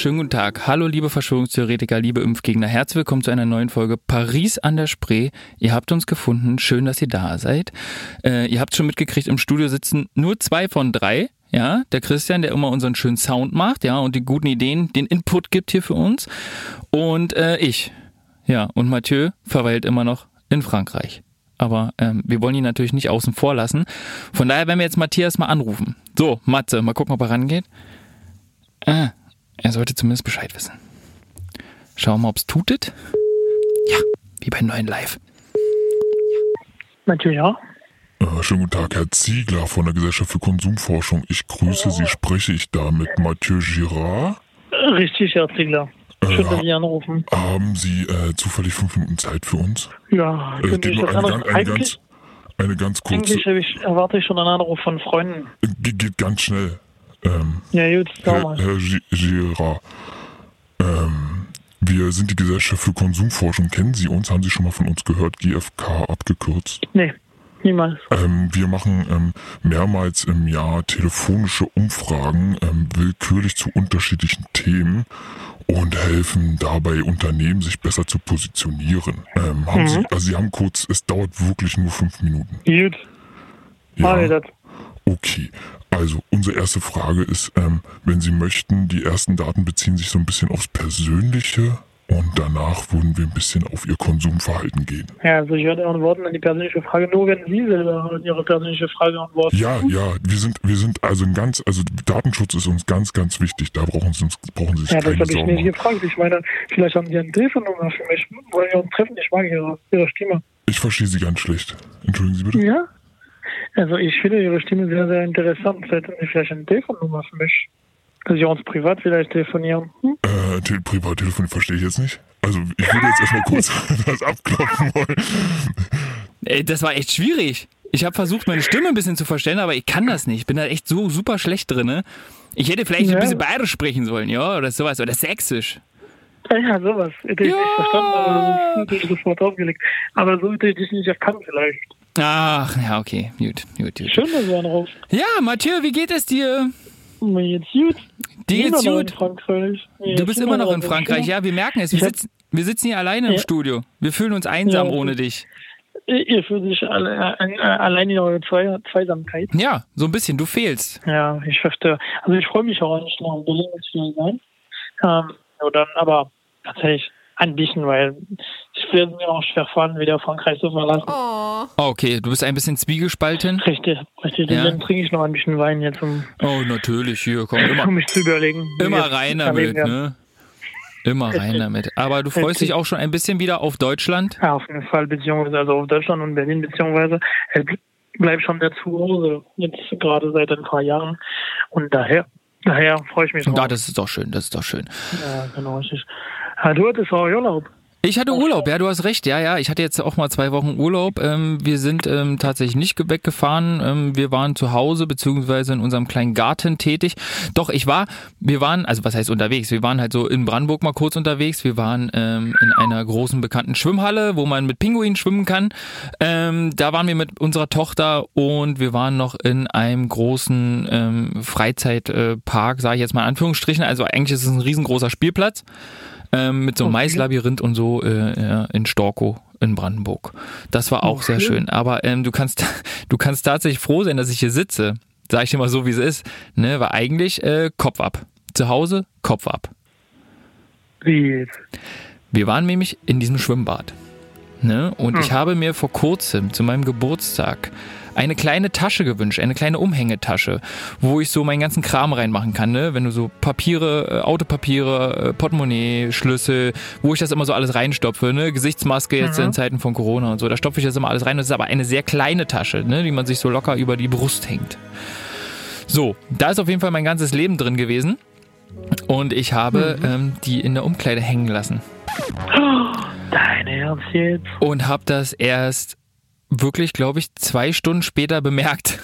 wunderschönen guten Tag. Hallo liebe Verschwörungstheoretiker, liebe Impfgegner. Herzlich willkommen zu einer neuen Folge Paris an der Spree. Ihr habt uns gefunden. Schön, dass ihr da seid. Äh, ihr habt schon mitgekriegt, im Studio sitzen nur zwei von drei. Ja, der Christian, der immer unseren schönen Sound macht, ja, und die guten Ideen, den Input gibt hier für uns. Und äh, ich. Ja, und Mathieu verweilt immer noch in Frankreich. Aber ähm, wir wollen ihn natürlich nicht außen vor lassen. Von daher werden wir jetzt Matthias mal anrufen. So, Matze, mal gucken, ob er rangeht. Ah, er sollte zumindest Bescheid wissen. Schauen wir mal, ob es tutet. Ja, wie bei neuen Live. Mathieu, ja. Äh, schönen guten Tag, Herr Ziegler von der Gesellschaft für Konsumforschung. Ich grüße Sie. Spreche ich da mit Mathieu Girard? Richtig, Herr Ziegler. Schön, dass Sie anrufen. Haben Sie äh, zufällig fünf Minuten Zeit für uns? Ja, Äh, geht ich nur eine, ganz, eine, ganz, eine ganz kurze. eigentlich ich, erwarte ich schon einen Anruf von Freunden. Ge- Geht ganz schnell. Ähm, Ja, gut, Herr. Herr Gi- Girard, ähm, wir sind die Gesellschaft für Konsumforschung. Kennen Sie uns? Haben Sie schon mal von uns gehört? GfK abgekürzt. Nee, niemals. Ähm, wir machen ähm, mehrmals im Jahr telefonische Umfragen, ähm, willkürlich zu unterschiedlichen Themen und helfen dabei Unternehmen, sich besser zu positionieren. Ähm, haben Mhm. Sie, also Sie haben kurz, es dauert wirklich nur fünf Minuten. Gut, mach ich das. Okay, also unsere erste Frage ist, ähm, wenn Sie möchten, die ersten Daten beziehen sich so ein bisschen aufs Persönliche und danach würden wir ein bisschen auf Ihr Konsumverhalten gehen. Ja, also ich werde antworten an die persönliche Frage, nur wenn Sie selber an Ihre persönliche Frage antworten. Ja, ja, wir sind, wir sind also ein ganz, also Datenschutz ist uns ganz, ganz wichtig. Da brauchen Sie uns, brauchen Sie sich Ja, das keine habe ich Sorgen nicht gefragt. Ich meine, vielleicht haben Sie eine Telefonnummer für mich. Wollen wir uns treffen? Ich mag Ihre, Ihre Stimme. Ich verstehe Sie ganz schlecht. Entschuldigen Sie bitte. Ja? Also ich finde Ihre Stimme sehr, sehr interessant. Hätten Sie vielleicht eine Telefonnummer für mich? Dass wir uns privat vielleicht telefonieren. Hm? Äh, Te Privattelefon verstehe ich jetzt nicht. Also ich würde jetzt erstmal kurz das abklopfen wollen. Ey, das war echt schwierig. Ich habe versucht, meine Stimme ein bisschen zu verstellen, aber ich kann das nicht. Ich bin da echt so super schlecht drin. Ich hätte vielleicht Ja. ein bisschen bayerisch sprechen sollen, ja, oder sowas, oder sächsisch. Ja, ja, sowas. Hätte ich Ja. nicht verstanden, aber sofort aufgelegt. Aber so hätte ich dich nicht erkannt vielleicht. Ach, ja, okay, gut, gut, gut. Schön, dass du anrufst. Ja, Mathieu, wie geht es dir? Mir geht's gut. Dir geht's gut? Du bist immer noch in Frankreich, ja, wir merken es. Wir sitzen, wir sitzen hier alleine im Ja. Studio. Wir fühlen uns einsam Ja. ohne dich. Ihr fühlt sich alle, äh, allein in eurer Zwei Zweisamkeit. Ja, so ein bisschen, du fehlst. Ja, ich verstehe. Also ich freue mich auch eigentlich noch in Berlin dir sein. Ähm, dann aber tatsächlich ein bisschen, weil ich werde mir auch schwer fallen, wieder Frankreich zu verlassen. Oh. Okay, du bist ein bisschen zwiegespalten. Richtig, richtig. Ja. Dann trinke ich noch ein bisschen Wein jetzt, um, Oh, natürlich, hier, komm, immer, um mich zu überlegen. immer rein damit, werden. ne? Immer rein damit. Aber du freust dich auch schon ein bisschen wieder auf Deutschland? Ja, auf jeden Fall, beziehungsweise also auf Deutschland und Berlin, beziehungsweise ich bleib schon der zu Hause, jetzt gerade seit ein paar Jahren. Und daher, daher freue ich mich Ja, drauf. das ist doch schön, das ist doch schön. Ja, genau, richtig. Ja, du hattest auch Urlaub. Ich hatte Urlaub, ja, du hast recht. Ja, ja, ich hatte jetzt auch mal zwei Wochen Urlaub. Ähm, wir sind ähm, tatsächlich nicht ge- weggefahren. Ähm, wir waren zu Hause beziehungsweise in unserem kleinen Garten tätig. Doch, ich war, wir waren, also was heißt unterwegs? Wir waren halt so in Brandenburg mal kurz unterwegs. Wir waren ähm, in einer großen bekannten Schwimmhalle, wo man mit Pinguinen schwimmen kann. Ähm, da waren wir mit unserer Tochter und wir waren noch in einem großen ähm, Freizeitpark, sage ich jetzt mal in Anführungsstrichen. Also eigentlich ist es ein riesengroßer Spielplatz ähm, mit so einem Okay. Maislabyrinth und so äh, in Storkow in Brandenburg. Das war auch sehr Okay. schön. Aber ähm, du kannst du kannst tatsächlich froh sein, dass ich hier sitze. Sag ich dir mal so, wie es ist. Ne, war eigentlich äh, Kopf ab. Zu Hause Kopf ab. Wie jetzt? Wir waren nämlich in diesem Schwimmbad. Ne? Und Hm. ich habe mir vor kurzem zu meinem Geburtstag eine kleine Tasche gewünscht, eine kleine Umhängetasche, wo ich so meinen ganzen Kram reinmachen kann, ne? Wenn du so Papiere, äh, Autopapiere, äh, Portemonnaie, Schlüssel, wo ich das immer so alles reinstopfe, ne? Gesichtsmaske jetzt Mhm. in Zeiten von Corona und so, da stopfe ich das immer alles rein. Das ist aber eine sehr kleine Tasche, ne? Die man sich so locker über die Brust hängt. So, da ist auf jeden Fall mein ganzes Leben drin gewesen. Und ich habe ähm, die in der Umkleide hängen lassen. Dein Ernst jetzt? und habe das erst wirklich, glaube ich, zwei Stunden später bemerkt.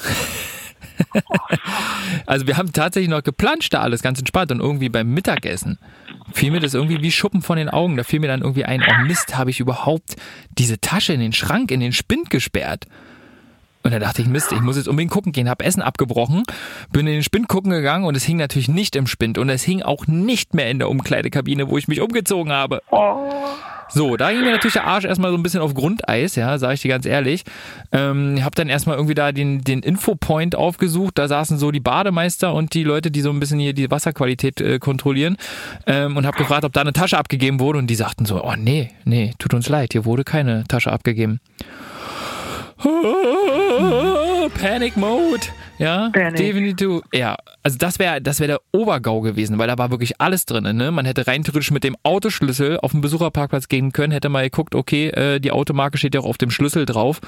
also wir haben tatsächlich noch geplanscht da alles ganz entspannt und irgendwie beim Mittagessen fiel mir das irgendwie wie Schuppen von den Augen. Da fiel mir dann irgendwie ein, oh Mist, habe ich überhaupt diese Tasche in den Schrank, in den Spind gesperrt? Und da dachte ich, Mist, ich muss jetzt unbedingt gucken gehen, hab Essen abgebrochen, bin in den Spind gucken gegangen und es hing natürlich nicht im Spind und es hing auch nicht mehr in der Umkleidekabine, wo ich mich umgezogen habe. Oh. So, da ging mir natürlich der Arsch erstmal so ein bisschen auf Grundeis, ja, sage ich dir ganz ehrlich. Ähm, hab dann erstmal irgendwie da den, den Infopoint aufgesucht, da saßen so die Bademeister und die Leute, die so ein bisschen hier die Wasserqualität äh, kontrollieren ähm, und hab gefragt, ob da eine Tasche abgegeben wurde und die sagten so, oh nee, nee, tut uns leid, hier wurde keine Tasche abgegeben. Panic Mode. Ja, definitiv. Ja, also das wäre das wäre der Obergau gewesen, weil da war wirklich alles drin. Ne? Man hätte rein theoretisch mit dem Autoschlüssel auf den Besucherparkplatz gehen können, hätte mal geguckt, okay, äh, die Automarke steht ja auch auf dem Schlüssel drauf.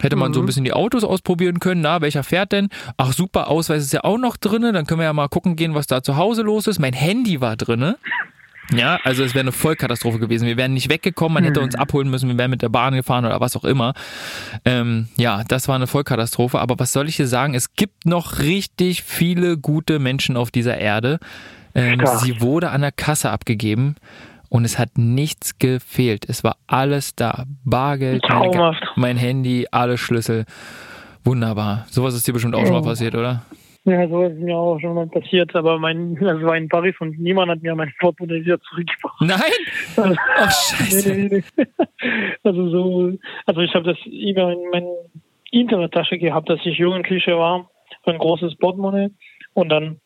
Hätte man so ein bisschen die Autos ausprobieren können, na, welcher fährt denn? Ach super, Ausweis ist ja auch noch drinne, dann können wir ja mal gucken gehen, was da zu Hause los ist. Mein Handy war drinne. Ja, also es wäre eine Vollkatastrophe gewesen. Wir wären nicht weggekommen, man hätte uns abholen müssen, wir wären mit der Bahn gefahren oder was auch immer. Ähm, ja, das war eine Vollkatastrophe. Aber was soll ich hier sagen? Es gibt noch richtig viele gute Menschen auf dieser Erde. Ähm, sie wurde an der Kasse abgegeben und es hat nichts gefehlt. Es war alles da. Bargeld, mein Handy, alle Schlüssel. Wunderbar. Sowas ist dir bestimmt auch schon mal passiert, oder? Ja, so ist mir auch schon mal passiert, aber mein, das war in Paris und niemand hat mir mein Portemonnaie wieder zurückgebracht. Nein? Also, Ach, scheiße. nee, nee, nee. also so, also ich habe das immer in meiner Internettasche gehabt, als ich Jugendliche war, so ein großes Portemonnaie und dann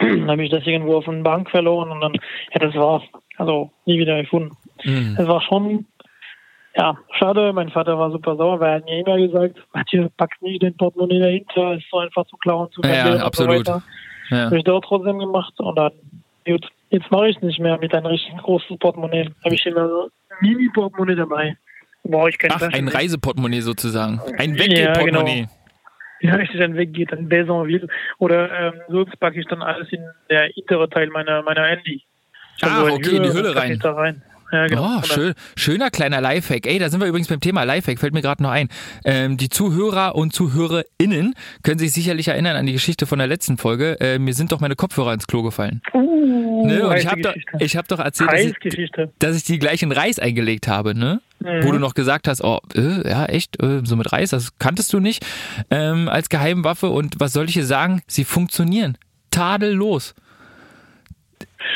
habe ich das irgendwo auf einer Bank verloren und dann, ja, das war's. Also nie wieder gefunden. Mhm. Es war schon, ja, schade. Mein Vater war super sauer, weil er hat mir immer gesagt, Mathieu, pack nicht den Portemonnaie dahinter, ist so einfach zu klauen, zu Ja, verlieren und absolut. so weiter. Ja. Habe ich dort trotzdem gemacht und dann, gut, jetzt mache ich es nicht mehr mit einem richtig großen Portemonnaie. Habe ich immer so ein Mini-Portemonnaie dabei. Brauche ich keine Ach, Tasche ein. Reiseportemonnaie sozusagen. Ein Ja, Weggeh-Portemonnaie. Ja, richtig dann weggeht, ein Besonville. Oder ähm, sonst packe ich dann alles in der hintere Teil meiner, meiner Handy. Ah, okay, in die Hülle rein. ich rein. Ja, genau. Oh, schön, schöner kleiner Lifehack. Ey, da sind wir übrigens beim Thema Lifehack, fällt mir gerade noch ein. Ähm, die Zuhörer und ZuhörerInnen können sich sicherlich erinnern an die Geschichte von der letzten Folge. Äh, mir sind doch meine Kopfhörer ins Klo gefallen. Uh, Ne? Und ich habe doch, ich hab doch erzählt, dass ich, dass ich die gleich in Reis eingelegt habe, ne? Mhm. Wo du noch gesagt hast, oh, äh, ja, echt, äh, so mit Reis, das kanntest du nicht, ähm, als Geheimwaffe. Und was soll ich hier sagen? Sie funktionieren. Tadellos.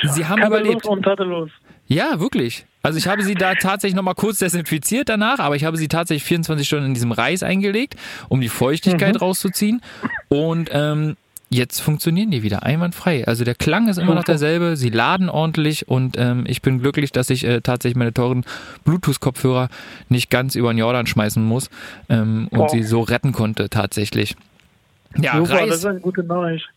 Sie haben Tadellos überlebt. und tadellos. Ja, wirklich. Also ich habe sie da tatsächlich nochmal kurz desinfiziert danach, aber ich habe sie tatsächlich 24 Stunden in diesem Reis eingelegt, um die Feuchtigkeit Mhm. rauszuziehen. Und ähm, jetzt funktionieren die wieder einwandfrei. Also der Klang ist immer noch derselbe, sie laden ordentlich und ähm, ich bin glücklich, dass ich äh, tatsächlich meine teuren Bluetooth-Kopfhörer nicht ganz über den Jordan schmeißen muss ähm, und Boah. sie so retten konnte tatsächlich. Ja, Super, das Reis, ist eine gute Nachricht.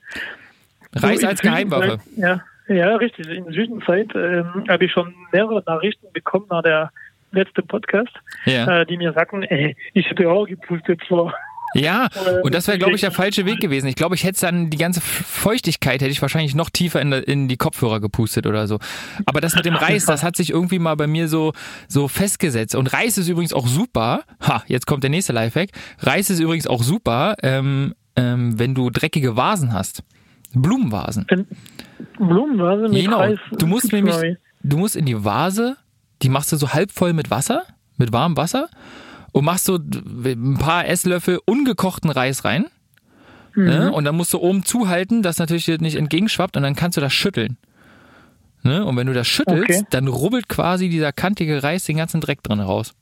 Reis So, als Geheimwaffe. Ja, ja, richtig. In der Zwischenzeit ähm, habe ich schon mehrere Nachrichten bekommen nach der letzten Podcast, Ja. äh, die mir sagten, ey, ich hätte auch gepustet vor. Ja, Äh, und das wäre, glaube ich, der falsche Weg gewesen. Ich glaube, ich hätte dann die ganze Feuchtigkeit hätte ich wahrscheinlich noch tiefer in, in die Kopfhörer gepustet oder so. Aber das mit dem Reis, das hat sich irgendwie mal bei mir so, so festgesetzt. Und Reis ist übrigens auch super. Ha, jetzt kommt der nächste Lifehack. Reis ist übrigens auch super, ähm, ähm, wenn du dreckige Vasen hast. Blumenvasen. Blumenvase mit Genau. Reis. Du musst nämlich, du musst in die Vase, die machst du so halb voll mit Wasser, mit warmem Wasser und machst so ein paar Esslöffel ungekochten Reis rein. Mhm. Ne? Und dann musst du oben zuhalten, dass natürlich dir nicht entgegenschwappt und dann kannst du das schütteln. Ne? Und wenn du das schüttelst, Okay. dann rubbelt quasi dieser kantige Reis den ganzen Dreck drin raus.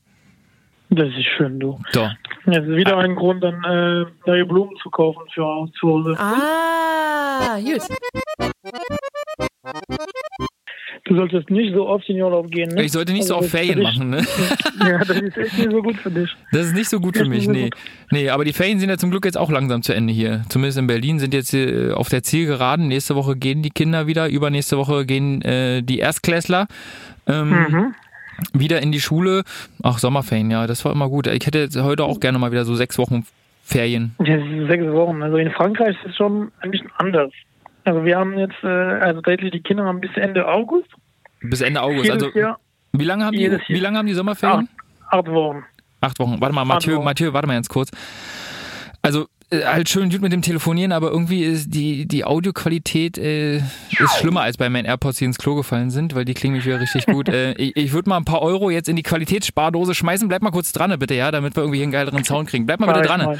Das ist schön, du. So. Das ist wieder ein Grund, dann äh, neue Blumen zu kaufen für zu Hause. Ah, gut. Du solltest nicht so oft in den Urlaub gehen, ne? Ich sollte nicht so Also auf das ist Ferien machen, ne? Ja, das ist echt nicht so gut für dich. Das ist nicht so gut für mich, so nee. Nee, aber die Ferien sind ja zum Glück jetzt auch langsam zu Ende hier. Zumindest in Berlin sind jetzt äh, auf der Zielgeraden. Nächste Woche gehen die Kinder wieder, übernächste Woche gehen äh, die Erstklässler ähm, Mhm. Wieder in die Schule. Ach, Sommerferien, ja, das war immer gut. Ich hätte heute auch gerne mal wieder so sechs Wochen Ferien. Ist sechs Wochen. Also in Frankreich ist es schon ein bisschen anders. Also wir haben jetzt, äh, also tatsächlich die Kinder haben bis Ende August. Bis Ende August. Jedes Also Jahr wie lange haben die, wie lange haben die Sommerferien? acht, acht Wochen. Acht Wochen. Warte mal, Mathieu. Mathieu, warte mal ganz kurz. Also halt schön gut mit dem Telefonieren, aber irgendwie ist die, die Audioqualität äh, ist schlimmer als bei meinen AirPods, die ins Klo gefallen sind, weil die klingen nicht wieder richtig gut. äh, ich ich würde mal ein paar Euro jetzt in die Qualitätsspardose schmeißen. Bleib mal kurz dran, bitte, ja, damit wir irgendwie einen geileren Sound kriegen. Bleib mal bitte dran.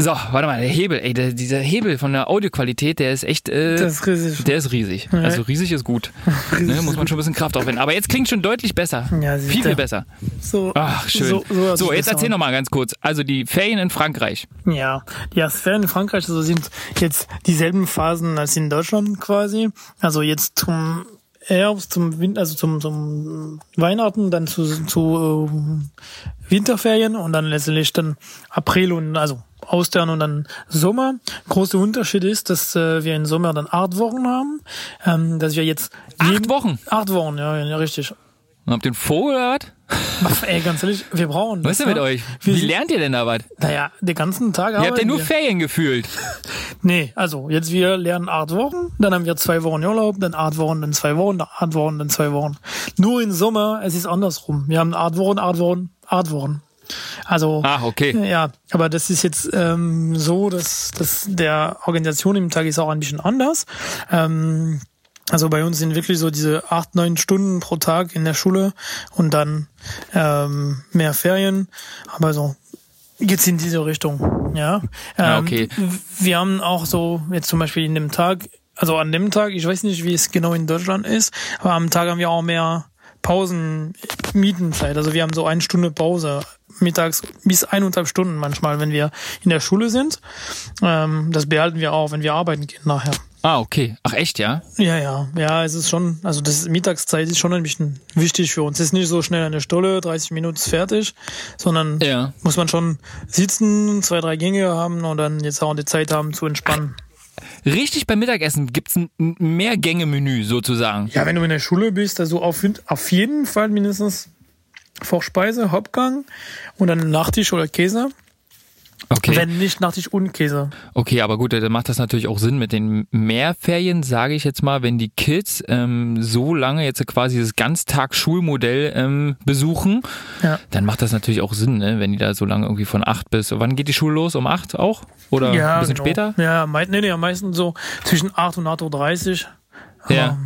So, warte mal, der Hebel, ey, der, dieser Hebel von der Audioqualität, der ist echt, äh, Das ist riesig. der ist riesig. Also riesig ist gut. Ne, muss man schon ein bisschen Kraft aufwenden. Aber jetzt klingt schon deutlich besser. Ja, viel, viel besser. So, Ach, schön. So, So, so, jetzt erzähl an. noch mal ganz kurz. Also die Ferien in Frankreich. Ja, die Ferien in Frankreich also sind jetzt dieselben Phasen als in Deutschland quasi. Also jetzt zum Herbst, zum Winter, also zum, zum Weihnachten, dann zu, zu äh, Winterferien und dann letztendlich dann April und also Austern und dann Sommer. Großer Unterschied ist, dass äh, wir im Sommer dann acht Wochen haben, ähm, dass wir jetzt Acht Wochen? Acht Wochen, ja, ja richtig. Und habt ihr einen Vogel? Ach, ey, ganz ehrlich, wir brauchen Was ist denn mit euch? Wir Wie sind- lernt ihr denn da was? Naja, den ganzen Tag Ihr habt ja nur wir. Ferien gefühlt. Nee, also jetzt wir lernen acht Wochen, dann haben wir zwei Wochen Urlaub, dann acht Wochen, dann zwei Wochen, dann acht Wochen, dann zwei Wochen. Nur im Sommer, es ist andersrum. Wir haben acht Wochen, acht Wochen, acht Wochen. Also Ach, okay. ja, aber das ist jetzt ähm, so, dass, dass der Organisation im Tag ist auch ein bisschen anders. Ähm, also bei uns sind wirklich so diese acht, neun Stunden pro Tag in der Schule und dann ähm, mehr Ferien. Aber so geht's in diese Richtung, ja. Ähm, Ah, okay. Wir haben auch so jetzt zum Beispiel in dem Tag, also an dem Tag, ich weiß nicht, wie es genau in Deutschland ist, aber am Tag haben wir auch mehr Pausen, Mietenzeit. Also wir haben so eine Stunde Pause mittags bis eineinhalb Stunden manchmal, wenn wir in der Schule sind. Ähm, das behalten wir auch, wenn wir arbeiten gehen nachher. Ah, okay. Ach, echt, ja? Ja, ja, ja, es ist schon, also das Mittagszeit ist schon ein bisschen wichtig für uns. Es ist nicht so schnell eine Stunde, 30 Minuten ist fertig, sondern Ja. muss man schon sitzen, zwei, drei Gänge haben und dann jetzt auch die Zeit haben zu entspannen. Richtig beim Mittagessen gibt's ein ein Mehrgänge-Menü sozusagen. Ja, wenn du in der Schule bist, also auf, auf jeden Fall mindestens Vorspeise, Hauptgang und dann Nachtisch oder Käse. Okay. Wenn nicht Nachtisch und Käse. Okay, aber gut, dann macht das natürlich auch Sinn mit den Mehrferien, sage ich jetzt mal, wenn die Kids ähm, so lange jetzt quasi das Ganztagsschulmodell ähm, besuchen, Ja. dann macht das natürlich auch Sinn, ne? wenn die da so lange irgendwie von acht bis, wann geht die Schule los? Um acht auch? Oder ein bisschen genau. später? Ja, mei nee, nee, am meisten so zwischen 8 und 8.30 Uhr. Ja.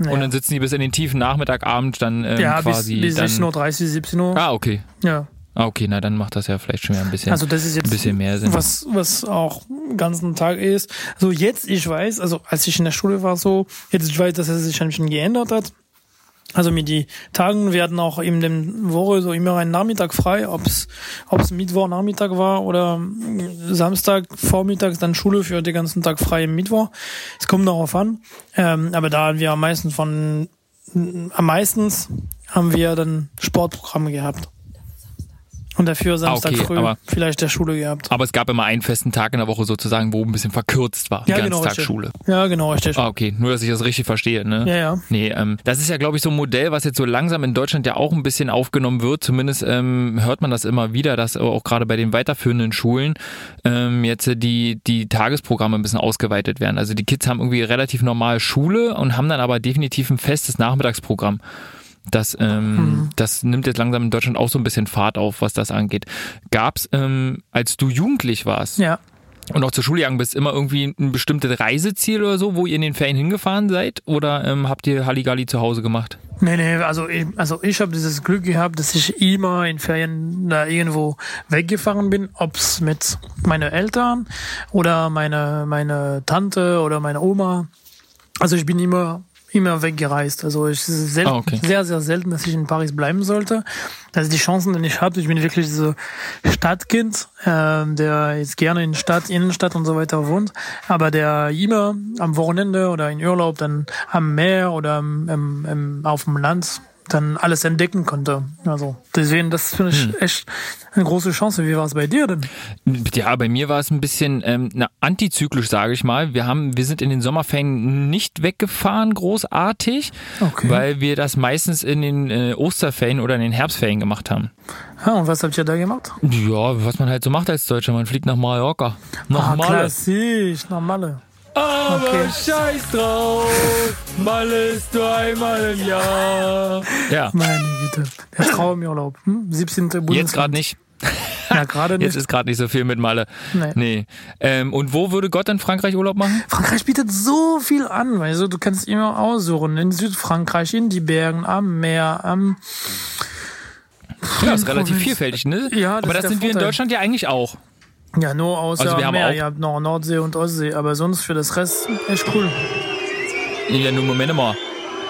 Ja. Und dann sitzen die bis in den tiefen Nachmittagabend dann ähm, ja, bis, quasi bis dann. 16.30 Uhr, 17 Uhr. Ah, okay. Ja. Ah, okay, na dann macht das ja vielleicht schon wieder ein bisschen, Also das ist jetzt ein bisschen mehr Sinn. was was auch den ganzen Tag ist. Also jetzt ich weiß, also als ich in der Schule war so, jetzt ich weiß, dass es sich ein bisschen geändert hat. Also mit die Tagen werden auch in dem Woche so immer ein Nachmittag frei, ob's ob's Mittwoch Nachmittag war oder Samstag vormittags dann Schule für den ganzen Tag frei im Mittwoch. Es kommt darauf an. Ähm, aber da haben wir am meisten von am meistens haben wir dann Sportprogramme gehabt. Und dafür Samstag Ah, okay, früh aber- vielleicht der Schule gehabt. Aber es gab immer einen festen Tag in der Woche sozusagen, wo ein bisschen verkürzt war. Die Ja, genau, Ganztagsschule. Ja, genau, richtig. Ah, okay. Nur, dass ich das richtig verstehe, ne? Ja, ja. Nee, ähm, das ist ja, glaube ich, so ein Modell, was jetzt so langsam in Deutschland ja auch ein bisschen aufgenommen wird. Zumindest ähm, hört man das immer wieder, dass auch gerade bei den weiterführenden Schulen ähm, jetzt die, die Tagesprogramme ein bisschen ausgeweitet werden. Also die Kids haben irgendwie relativ normal Schule und haben dann aber definitiv ein festes Nachmittagsprogramm. Das, ähm, Mhm. das nimmt jetzt langsam in Deutschland auch so ein bisschen Fahrt auf, was das angeht. Gab's, ähm, als du jugendlich warst Ja. und auch zur Schule gegangen bist, immer irgendwie ein bestimmtes Reiseziel oder so, wo ihr in den Ferien hingefahren seid? Oder ähm, habt ihr Halligalli zu Hause gemacht? Nee, nee, also ich, also ich habe dieses Glück gehabt, dass ich immer in Ferien da irgendwo weggefahren bin, ob's mit meinen Eltern oder meine, meine Tante oder meine Oma. Also ich bin immer immer weggereist. Also es ist selten, Ah, okay. sehr, sehr selten, dass ich in Paris bleiben sollte. Das ist die Chancen, die ich habe. Ich bin wirklich so Stadtkind, äh, der jetzt gerne in Stadt, Innenstadt und so weiter wohnt, aber der immer am Wochenende oder in Urlaub dann am Meer oder am, am, am, auf dem Land dann alles entdecken konnte. Also deswegen, das finde ich Hm. echt eine große Chance. Wie war es bei dir denn? Ja, bei mir war es ein bisschen ähm, na, antizyklisch, sage ich mal. Wir haben, wir sind in den Sommerferien nicht weggefahren, großartig, Okay. weil wir das meistens in den äh, Osterferien oder in den Herbstferien gemacht haben. Ja, und was habt ihr da gemacht? Ja, was man halt so macht als Deutscher, man fliegt nach Mallorca. Nach Ah, Malle. klassisch, nach Malle. Aber Okay. scheiß drauf, Malle ist nur einmal im Jahr. Ja, Meine Güte. Der Traumurlaub. Hm? 17. Bundesland. jetzt gerade nicht. Ja, gerade Jetzt nicht. ist gerade nicht so viel mit Malle. Nee. Nee. Ähm, und wo würde Gott in Frankreich Urlaub machen? Frankreich bietet so viel an, weißt du, du kannst immer aussuchen. In Südfrankreich, in die Bergen, am Meer, am Ja, ist relativ vielfältig, ne? Ja, das Aber ist das der sind wir in Vorteil. Deutschland ja eigentlich auch. Ja, nur außer Also wir haben Meer. Ihr habt noch Nordsee und Ostsee, aber sonst für das Rest echt cool. Ja, nur Moment mal.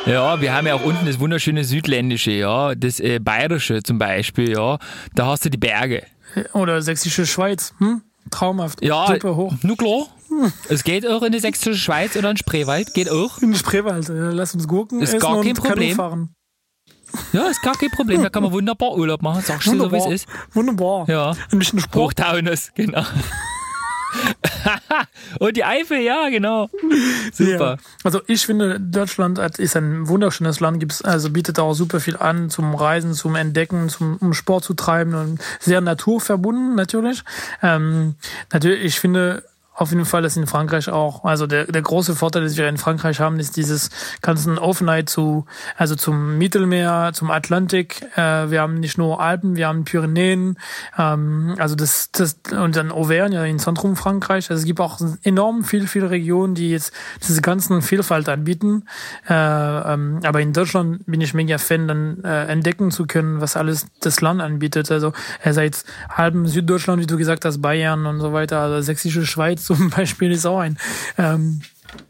Ja, wir haben ja auch unten das wunderschöne Südländische, ja, das äh, Bayerische zum Beispiel, ja. Da hast du die Berge. Oder Sächsische Schweiz. Hm? Traumhaft. Ja, Super hoch. nur klar. Es geht auch in die sächsische Schweiz oder in Spreewald, geht auch. In Spreewald. äh, Lass uns Gurken Ist essen gar kein und Kanu Problem. fahren. Ja, ist gar kein Problem, da kann man wunderbar Urlaub machen, sagst du so, wie es ist. Wunderbar. Ja. Ein bisschen Sport. Hochtaunus, genau. Und die Eifel, ja, genau. Super. Ja. Also ich finde, Deutschland ist ein wunderschönes Land, gibt's, also bietet auch super viel an zum Reisen, zum Entdecken, zum um Sport zu treiben und sehr naturverbunden natürlich. Ähm, natürlich, ich finde auf jeden Fall, dass in Frankreich auch, also der, der große Vorteil, den wir in Frankreich haben, ist dieses ganzen Offenheit zu, also zum Mittelmeer, zum Atlantik. Äh, wir haben nicht nur Alpen, wir haben Pyrenäen, ähm, also das, das und dann Auvergne im Zentrum Frankreich. Also es gibt auch enorm viel, viele Regionen, die jetzt diese ganzen Vielfalt anbieten. Äh, ähm, aber in Deutschland bin ich mega Fan, dann äh, entdecken zu können, was alles das Land anbietet. Also äh, seit halben Süddeutschland, wie du gesagt hast, Bayern und so weiter, also Sächsische Schweiz zum Beispiel ist auch ein ähm,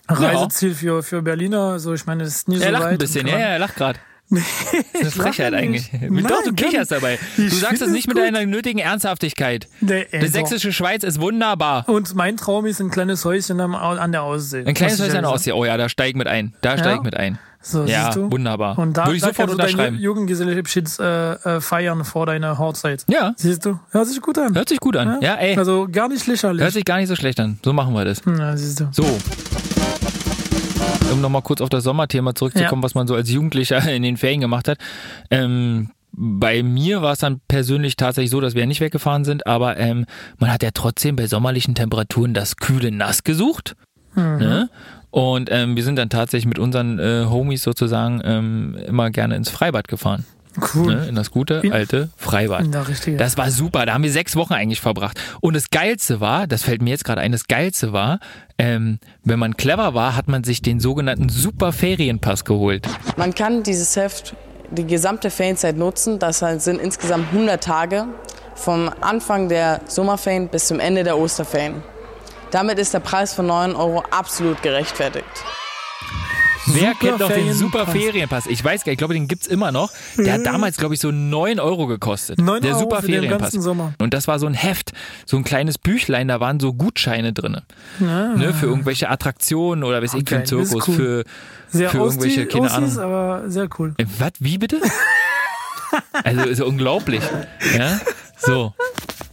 Reiseziel für, für Berliner. Also ich meine, es ist nie Er so lacht weit. ein bisschen, ja, ja, er lacht gerade. Das ist eine Frechheit eigentlich. nicht. Doch, du Nein, kicherst dabei. Du sagst es nicht mit gut. deiner nötigen Ernsthaftigkeit. Nee, Die also. sächsische Schweiz ist wunderbar. Und mein Traum ist ein kleines Häuschen an der Aussee. Ein kleines Häuschen an der Ostsee. Oh ja, da steig mit ein. Da steig mit ein. So, Ja, siehst du? wunderbar. Und da, Würde ich da sofort kannst du deinen unterschreiben. Jugendgesellschaftsabschied äh, äh, feiern vor deiner Hochzeit. Ja, Siehst du? Hört sich gut an. hört sich gut an. Ja, ey. Also gar nicht lächerlich. Hört sich gar nicht so schlecht an. So machen wir das. ja, siehst du. So. Um nochmal kurz auf das Sommerthema zurückzukommen, Ja. was man so als Jugendlicher in den Ferien gemacht hat. Ähm, bei mir war es dann persönlich tatsächlich so, dass wir ja nicht weggefahren sind, aber ähm, man hat ja trotzdem bei sommerlichen Temperaturen das kühle Nass gesucht. Ne? Und ähm, wir sind dann tatsächlich mit unseren äh, Homies sozusagen ähm, immer gerne ins Freibad gefahren. Cool. Ne? In das gute alte Freibad. Richtige. Das war super. Da haben wir sechs Wochen eigentlich verbracht. Und das Geilste war, das fällt mir jetzt gerade ein, das Geilste war, ähm, wenn man clever war, hat man sich den sogenannten Super Ferienpass geholt. Man kann dieses Heft die gesamte Ferienzeit nutzen. Das sind insgesamt 100 Tage vom Anfang der Sommerferien bis zum Ende der Osterferien. Damit ist der Preis von 9 Euro absolut gerechtfertigt. Wer kennt noch den. Super Ferienpass? Ich weiß gar nicht, ich glaube, den gibt's immer noch. Der hat damals, glaube ich, so 9 Euro gekostet. 9 der Euro Super für den Ferienpass. ganzen Sommer. Und das war so ein Heft, so ein kleines Büchlein, da waren so Gutscheine drin. Ne, für irgendwelche Attraktionen oder weiß ich, für Okay, den das ist Zirkus, cool. für, sehr für irgendwelche, Ossi- keine Ahnung. aber sehr cool. Äh, Was? Wie bitte? Also ist ja unglaublich. Ja? So.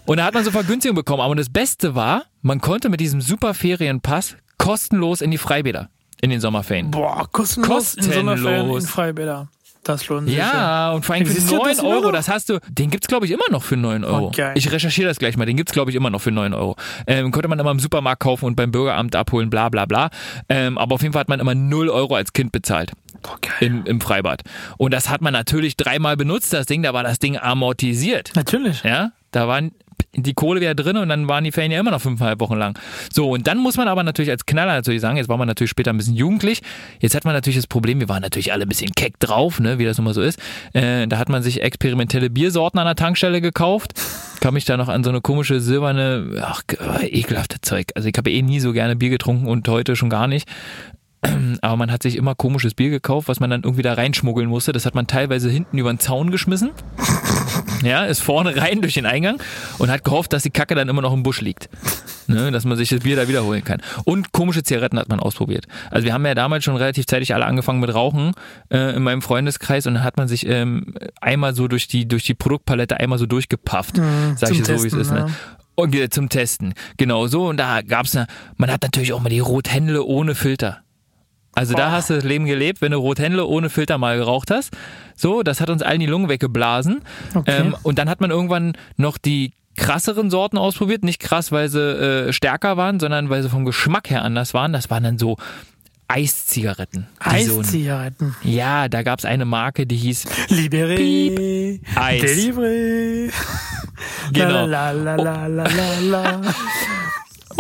Und da hat man so Vergünstigungen bekommen. Aber das Beste war, man konnte mit diesem super Ferienpass kostenlos in die Freibäder in den Sommerferien. Boah, kostenlos, in Sommerferien in Kostenlos. Freibäder. Das lohnt sich. Ja, und vor allem für Existiert 9 das immer Euro, das hast du, den gibt's glaube ich immer noch für 9 Euro. Oh, geil. ich recherchiere das gleich mal, den gibt's glaube ich immer noch für 9 Euro. Ähm, konnte man immer im Supermarkt kaufen und beim Bürgeramt abholen, bla bla bla. Ähm, aber auf jeden Fall hat man immer 0 Euro als Kind bezahlt. Geil. Im, Im Freibad. Und das hat man natürlich dreimal benutzt, das Ding, da war das Ding amortisiert. Natürlich. Ja, da waren die Kohle wieder drin und dann waren die Ferien ja immer noch fünfeinhalb Wochen lang. So, und dann muss man aber natürlich als Knaller natürlich sagen, jetzt war man natürlich später ein bisschen jugendlich. Jetzt hat man natürlich das Problem, wir waren natürlich alle ein bisschen keck drauf, ne, wie das immer so ist. Äh, da hat man sich experimentelle Biersorten an der Tankstelle gekauft. Kann mich da noch an so eine komische silberne, ach, ekelhafte Zeug. Also ich habe eh nie so gerne Bier getrunken und heute schon gar nicht. Aber man hat sich immer komisches Bier gekauft, was man dann irgendwie da reinschmuggeln musste. Das hat man teilweise hinten über den Zaun geschmissen. Ja, ist vorne rein durch den Eingang und hat gehofft, dass die Kacke dann immer noch im Busch liegt. Ne, dass man sich das Bier da wiederholen kann. Und komische Zigaretten hat man ausprobiert. Also wir haben ja damals schon relativ zeitig alle angefangen mit Rauchen äh, in meinem Freundeskreis und dann hat man sich ähm, einmal so durch die, durch die Produktpalette einmal so durchgepafft. Mhm, sag ich so, wie es ist. Ne? ja. Und zum Testen. Genau so. Und da gab's eine, man hat natürlich auch mal die Rothändle ohne Filter. Also da hast du das Leben gelebt, wenn du Rothändle ohne Filter mal geraucht hast. So, das hat uns allen die Lungen weggeblasen. Okay. Ähm, und dann hat man irgendwann noch die krasseren Sorten ausprobiert. Nicht krass, weil sie äh, stärker waren, sondern weil sie vom Geschmack her anders waren. Das waren dann so Eiszigaretten. die so Eiszigaretten. ja, da gab's eine Marke, die hieß Libéré. Eis. Délivré. Genau. La la la la la la.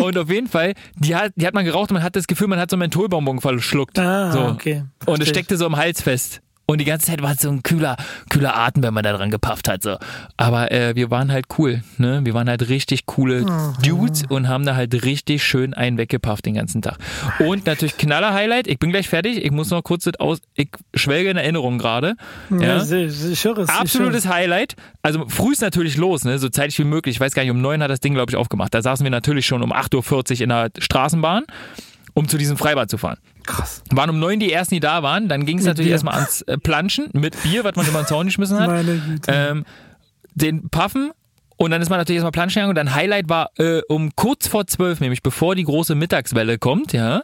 Und auf jeden Fall, die hat, die hat man geraucht und man hat das Gefühl, man hat so Mentholbonbon verschluckt. Ah, so. okay. Und es steckte so im Hals fest. Und die ganze Zeit war es so ein kühler, kühler Atem, wenn man da dran gepafft hat. So. Aber äh, wir waren halt cool. Ne? Wir waren halt richtig coole Dudes und haben da halt richtig schön einen weggepafft den ganzen Tag. Und natürlich knaller Highlight. Ich bin gleich fertig. Ich muss noch kurz das aus. Ich schwelge in Erinnerung gerade. Ja, Ja. ich höre es. Absolutes es. Highlight. Also früh ist natürlich los, ne? so zeitig wie möglich. Ich weiß gar nicht, um neun hat das Ding, glaube ich, aufgemacht. Da saßen wir natürlich schon um 8.40 Uhr in der Straßenbahn, um zu diesem Freibad zu fahren. Krass. Waren um neun die ersten, die da waren. Dann ging es natürlich Bier. erstmal ans äh, Planschen mit Bier, was man über den Zaun geschmissen hat. Meine Güte. Ähm, den Puffen. Und dann ist man natürlich erstmal planschen gegangen. Und dann Highlight war äh, um kurz vor zwölf, nämlich bevor die große Mittagswelle kommt, ja,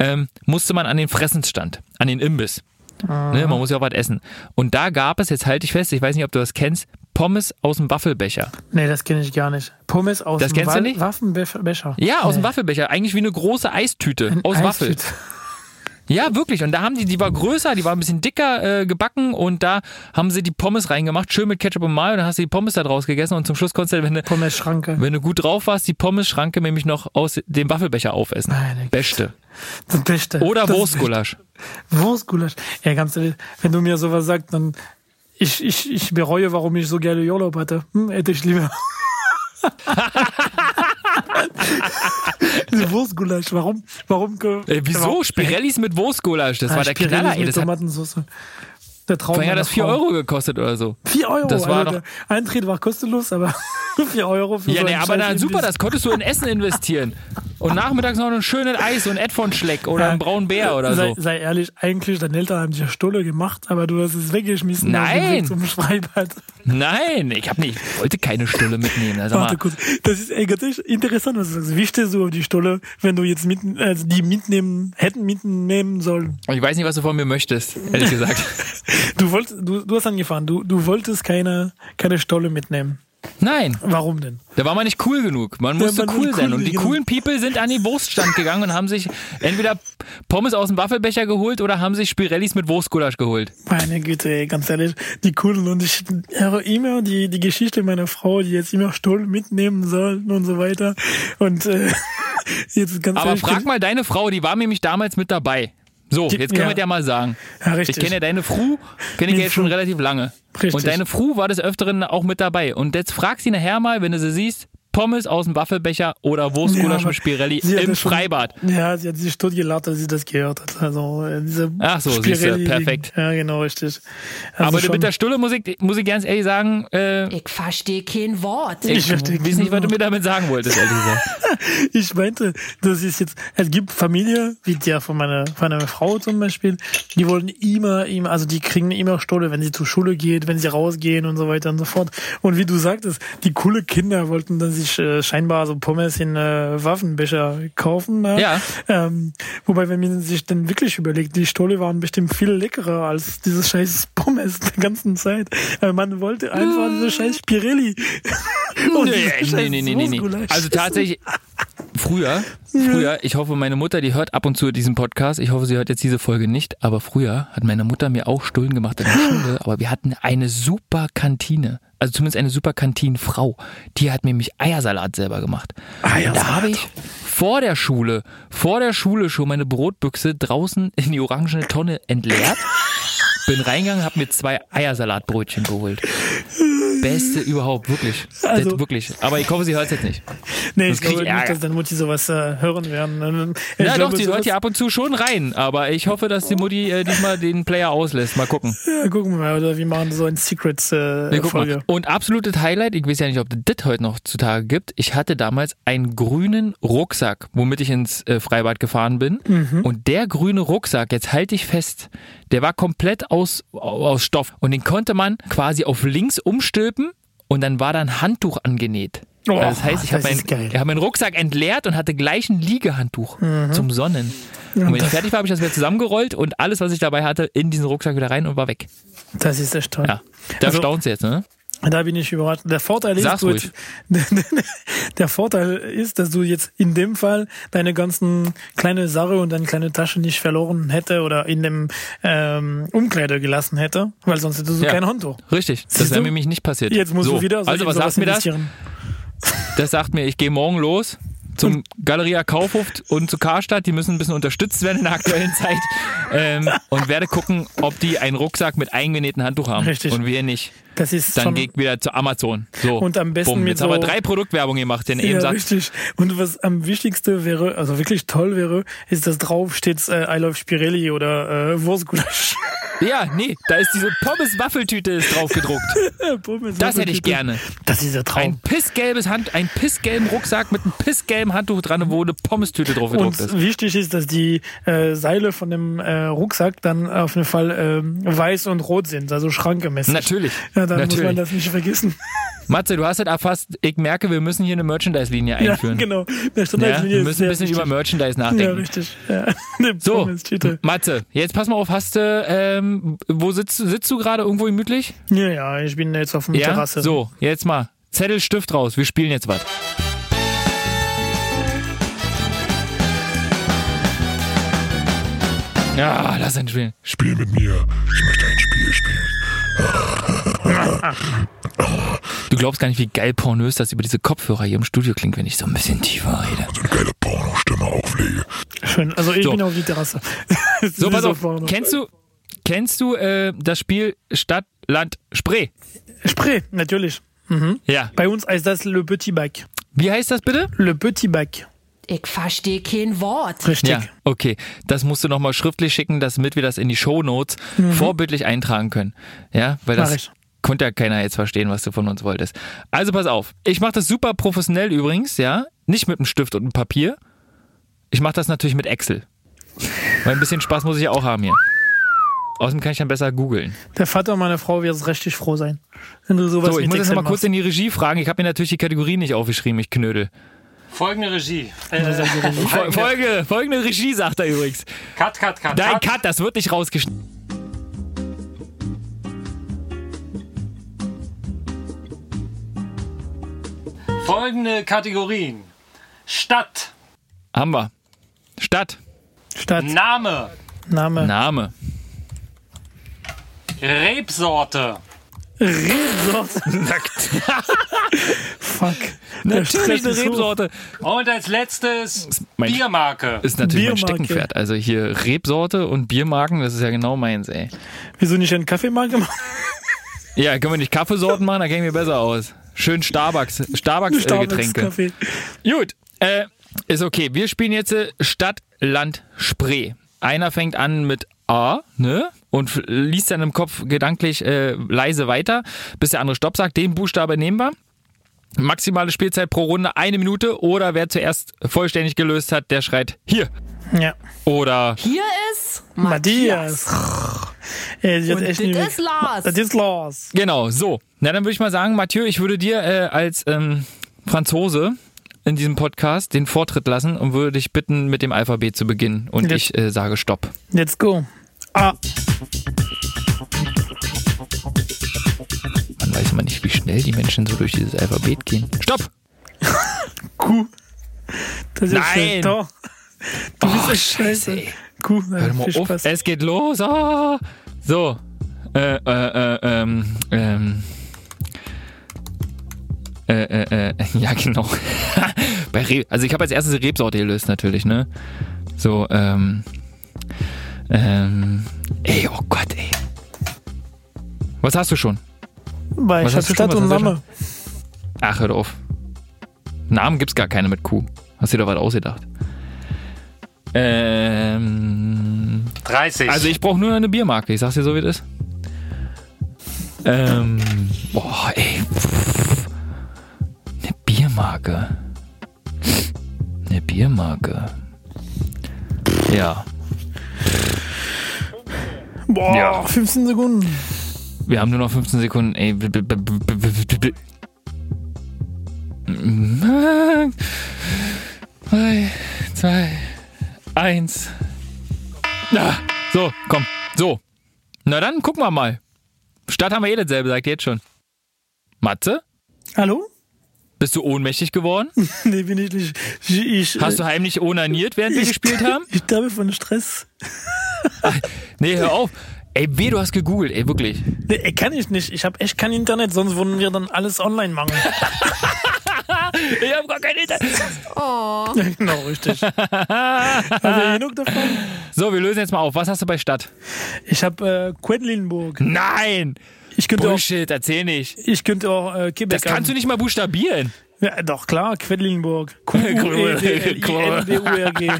ähm, musste man an den Fressensstand, an den Imbiss. Ne, man muss ja auch was essen. Und da gab es, jetzt halte ich fest, ich weiß nicht, ob du das kennst, Pommes aus dem Waffelbecher. nee, das kenne ich gar nicht. Pommes aus Das dem kennst du Wa- nicht? Waffenbecher. Ja, aus dem Nee. Waffelbecher. Eigentlich wie eine große Eistüte Ein aus Waffel. Ja, wirklich. Und da haben die, die war größer, die war ein bisschen dicker äh, gebacken und da haben sie die Pommes reingemacht, schön mit Ketchup und Mayo. Und dann hast du die Pommes da draus gegessen und zum Schluss konntest du, wenn du, Pommes-Schranke. wenn du gut drauf warst, die Pommes-Schranke nämlich noch aus dem Waffelbecher aufessen. Güte. Beste. Das Beste. Oder Das Wurstgulasch. Beste. Wurstgulasch. Ja, ganz ehrlich, wenn du mir sowas sagst, dann ich, ich, ich bereue, warum ich so gerne Urlaub hatte. Hm, hätte ich lieber. Diese Wurstgulasch, warum? Warum? Äh, wieso? warum- Spirellis mit Wurstgulasch. Das Ah, war der Spirellis Knaller, ey. mit Tomatensauce. Der Traum vorher hat das 4 Frau. Euro gekostet oder so. 4 Euro. Das war also doch- der Eintritt war kostenlos, aber 4 Euro für Ja, so nee, aber dann super, das konntest du in Essen investieren. Und nachmittags noch ein schönes Eis, ein Ed von Schleck oder Ja. einen braunen Bär oder sei, so. sei ehrlich, eigentlich, deine Eltern haben dir Stulle gemacht, aber du hast es weggeschmissen Nein. Zum Freibad. Nein, ich hab nicht, ich wollte keine Stulle mitnehmen. Also Warte mal, kurz, das ist ehrlich interessant, was du sagst. Wie stehst du auf die Stulle, wenn du jetzt mitten, also die mitnehmen, hätten mitnehmen sollen? ich weiß nicht, was du von mir möchtest, ehrlich gesagt. Du wolltest, du, du hast angefahren, du, du wolltest keine, keine Stolle mitnehmen. Nein, Warum denn? da war man nicht cool genug. Man Ja, musste man cool sein. cool Und die genug. coolen People sind an den Wurststand gegangen und haben sich entweder Pommes aus dem Waffelbecher geholt oder haben sich Spirellis mit Wurstgulasch geholt. Meine Güte, ey, ganz ehrlich, die coolen und ich höre immer die, die Geschichte meiner Frau, die jetzt immer Stoll mitnehmen sollten und so weiter. Und äh, jetzt ganz Aber ehrlich, frag mal deine Frau, die war nämlich damals mit dabei. So, jetzt können ja. wir dir mal sagen. Ja, richtig. Ich kenne ja deine Fru, kenne ich ja jetzt schon relativ lange. Richtig. Und deine Fru war des Öfteren auch mit dabei. Und jetzt frag sie nachher mal, wenn du sie siehst, Pommes aus dem Waffelbecher oder Wurstgulasch aber mit Spirelli sie im das schon- Freibad. Ja, sie hat sich tot gelacht, als sie das gehört hat. Also, äh, diese Ach so, siehst du, Spirelli- perfekt. Ja, genau, richtig. Also Aber schon- mit der Stulle muss ich, muss ich ganz ehrlich sagen, äh, Ich verstehe kein Wort. ich, Ich verstehe weiß nicht, was du mir damit sagen wolltest, ehrlich gesagt. ich meinte, das ist jetzt, es gibt Familie, wie der von meiner, von meiner Frau zum Beispiel, die wollen immer, immer, also die kriegen immer Stolle, wenn sie zur Schule geht, wenn sie rausgehen und so weiter und so fort. Und wie du sagtest, die coole Kinder wollten dann sich äh, scheinbar so Pommes in äh, Waffenbecher kaufen. Ne? Ja. Ähm, wobei, wenn man sich dann wirklich überlegt, die Stolle waren bestimmt viel leckerer als dieses scheiß Pommes die ganzen Zeit. Aber man wollte einfach diese scheiß Spirelli. Und Nee, nee, scheiß nee, nee, nee, nee. Also tatsächlich, früher, früher, ich hoffe, meine Mutter, die hört ab und zu diesen Podcast. Ich hoffe, sie hört jetzt diese Folge nicht. Aber früher hat meine Mutter mir auch Stullen gemacht in der Schule. Aber wir hatten eine super Kantine. Also zumindest eine super Kantinenfrau. Die hat mir nämlich Eiersalat selber gemacht. Eiersalat. Da habe ich vor der Schule, vor der Schule schon meine Brotbüchse draußen in die orangene Tonne entleert. Bin reingegangen, habe mir zwei Eiersalatbrötchen geholt. Beste überhaupt, wirklich. Also- das, wirklich. Aber ich hoffe, sie hört es jetzt nicht. Nee, Sonst ich glaube ich nicht, dass deine Mutti sowas äh, hören werden. Ich Ja, glaube, doch, sie hört ja ab und zu schon rein. Aber ich hoffe, dass die Mutti äh, diesmal den Player auslässt. Mal gucken. Ja, gucken wir mal, oder wir machen so ein Secrets-Folge. Wir gucken mal. Und absolutes Highlight, ich weiß ja nicht, ob es das heute noch zutage gibt. Ich hatte damals einen grünen Rucksack, womit ich ins äh, Freibad gefahren bin. Mhm. Und der grüne Rucksack, jetzt halte ich fest, der war komplett aus, aus Stoff. Und den konnte man quasi auf links umstülpen und dann war da ein Handtuch angenäht. Oh, also das heißt, ich habe meinen hab meinen Rucksack entleert und hatte gleich ein Liegehandtuch zum Sonnen. Und wenn ich fertig war, habe ich das wieder zusammengerollt und alles, was ich dabei hatte, in diesen Rucksack wieder rein und war weg. Das ist toll. Ja, da Also- staunst du jetzt, ne? Da bin ich überrascht. Der Vorteil ist, du der Vorteil ist, dass du jetzt in dem Fall deine ganzen kleine Sache und deine kleine Tasche nicht verloren hätte oder in dem ähm, Umkleider gelassen hätte, weil sonst hättest du Ja. kein Handtuch. Richtig, das Siehst wäre du? mir nämlich nicht passiert. Jetzt musst so, du wieder so Also, was sagt mir das? Das sagt mir, ich gehe morgen los zum Galeria Kaufhof und zu Karstadt. Die müssen ein bisschen unterstützt werden in der aktuellen Zeit. Ähm, und werde gucken, ob die einen Rucksack mit eingenähten Handtuch haben. Richtig. Und wir nicht. Das ist Dann ich wieder zu Amazon. So. Und am besten Bumm. mit Jetzt haben wir so- drei Produktwerbung gemacht, den eben ja, sagt. richtig. Und was am wichtigsten wäre, also wirklich toll wäre, ist, dass drauf steht äh, I love Spirelli oder äh, Wurstgulasch. Ja, nee, da ist diese Pommes-Waffeltüte ist drauf gedruckt. Pommes, Das hätte ich gerne. Das ist der Traum. Ein pissgelbes Hand, ein pissgelben Rucksack mit einem pissgelben Handtuch dran, wo eine Pommes-Tüte drauf gedruckt ist. Und wichtig ist, dass die äh, Seile von dem äh, Rucksack dann auf jeden Fall ähm, weiß und rot sind, also schrankemäßig. Natürlich. Ja, dann muss Natürlich. man das nicht vergessen. Matze, du hast es erfasst. Ich merke, wir müssen hier eine Merchandise-Linie Ja, einführen. genau. Der Ja, Standardlinie wir ist müssen ein bisschen über wichtig. Merchandise Ja, nachdenken. richtig. Ja. Eine so. Matze, jetzt pass mal auf, hast du, ähm, wo sitzt, sitzt du gerade irgendwo gemütlich? Ja, ja, ich bin jetzt auf der Ja, Terrasse. so, jetzt mal. Zettel, Stift raus, wir spielen jetzt was. Ja, lass uns spielen. Spiel mit mir. Ich möchte ein Spiel spielen. Du glaubst gar nicht, wie geil pornös das über diese Kopfhörer hier im Studio klingt, wenn ich so ein bisschen tiefer rede. So eine geile Pornostimme auflege. Schön. Also ich So. bin auf die Terrasse. So, pass auf, kennst du, kennst du äh, das Spiel Stadt, Land, Spree? Spree, natürlich. Ja. Bei uns heißt das Le Petit Bac. Wie heißt das bitte? Le Petit Bac. Ich verstehe kein Wort. Richtig. Ja, okay. Das musst du nochmal schriftlich schicken, damit wir das in die Shownotes vorbildlich eintragen können. Ja, weil Mach das ich. konnte ja keiner jetzt verstehen, was du von uns wolltest. Also pass auf. Ich mache das super professionell übrigens, ja. Nicht mit einem Stift und einem Papier. Ich mache das natürlich mit Excel. Weil ein bisschen Spaß muss ich ja auch haben hier. Außerdem kann ich dann besser googeln. Der Vater meiner Frau wird richtig froh sein, wenn du sowas So, ich muss jetzt mal kurz in die Regie fragen. Ich habe mir natürlich die Kategorien nicht aufgeschrieben, ich Knödel. Folgende Regie. Äh, Fol- Folge, folgende Regie, sagt er übrigens. Cut, cut, cut. Nein, cut. Cut, das wird nicht rausgeschnitten. Folgende Kategorien. Stadt, Haben wir. Stadt, Stadt, Name, Name, Name, Rebsorte, Rebsorte. Fuck. Der Natürlich eine. Rebsorte. und als letztes mein- Biermarke. Ist natürlich mein Biermarke. Steckenpferd. Also hier Rebsorte und Biermarken, das ist ja genau meins, ey. Wieso nicht einen Kaffeemarkt gemacht? Ja, können wir nicht Kaffeesorten machen, da käme mir besser aus. Schön Starbucks, Starbucks-Getränke. Kaffee. Gut, äh, ist okay. Wir spielen jetzt äh, Stadt, Land, Spree. Einer fängt an mit A, ne? Und liest dann im Kopf gedanklich äh, leise weiter, bis der andere Stopp sagt. Den Buchstabe nehmen wir. Maximale Spielzeit pro Runde eine Minute oder wer zuerst vollständig gelöst hat, der schreit hier. Ja. Oder Hier ist Matthias. Ey, Und echt das ist Lars. Das ist Lars. Genau, so. Na, dann würde ich mal sagen, Mathieu, ich würde dir äh, als ähm, Franzose in diesem Podcast den Vortritt lassen und würde dich bitten, mit dem Alphabet zu beginnen. Und Ja. ich äh, sage Stopp. Let's go. A. Man weiß immer nicht, wie schnell die Menschen so durch dieses Alphabet gehen. Stopp! Q. Das ist Nein. schön. Doch. Du bist Oh, echt scheiße. ey. Q. Hör mal auf, Spaß. es geht los. Ah. So. Äh, äh, äh, ähm, ähm. Äh, äh, äh, ja, genau. Also ich habe als erstes Rebsorte gelöst natürlich, ne? So, ähm. Ähm. Ey, oh Gott, ey. Was hast du schon? Weil Was ich du schon? Stadt und du Name. Ach, hör auf. Namen gibt's gar keine mit Q. Hast dir doch was ausgedacht. Ähm, 30. also ich brauche nur eine Biermarke. Ich sag's dir so, wie das ist. Ähm, boah, ey. Eine Biermarke. Eine Biermarke. Ja, Boah, Ja. 15 Sekunden. wir haben nur noch 15 Sekunden. Ey. Drei, zwei, eins. Ah, so, komm. So. Na dann gucken wir mal. Stadt haben wir eh dasselbe, sagt ihr jetzt schon. Matze? Hallo? Bist du ohnmächtig geworden? Nee, bin ich nicht. Ich, ich, Hast du heimlich onaniert, während wir ich, gespielt haben? Ich sterbe von Stress. Nee, hör auf. Ey, weh, du hast gegoogelt, ey, wirklich. Nee, kann ich nicht. Ich habe echt kein Internet, sonst würden wir dann alles online machen. Ich hab gar kein Internet. Oh. Ja, genau, richtig. Wir genug davon? So, wir lösen jetzt mal auf. Was hast du bei Stadt? Ich habe äh, Quedlinburg. Nein! Ich könnte auch, Bullshit, erzähl nicht. ich könnte auch äh, Quebec Das kannst du nicht mal buchstabieren. Ja, doch, klar, Quedlinburg. Q-U-E-D-L-I-N-B-U-R-G.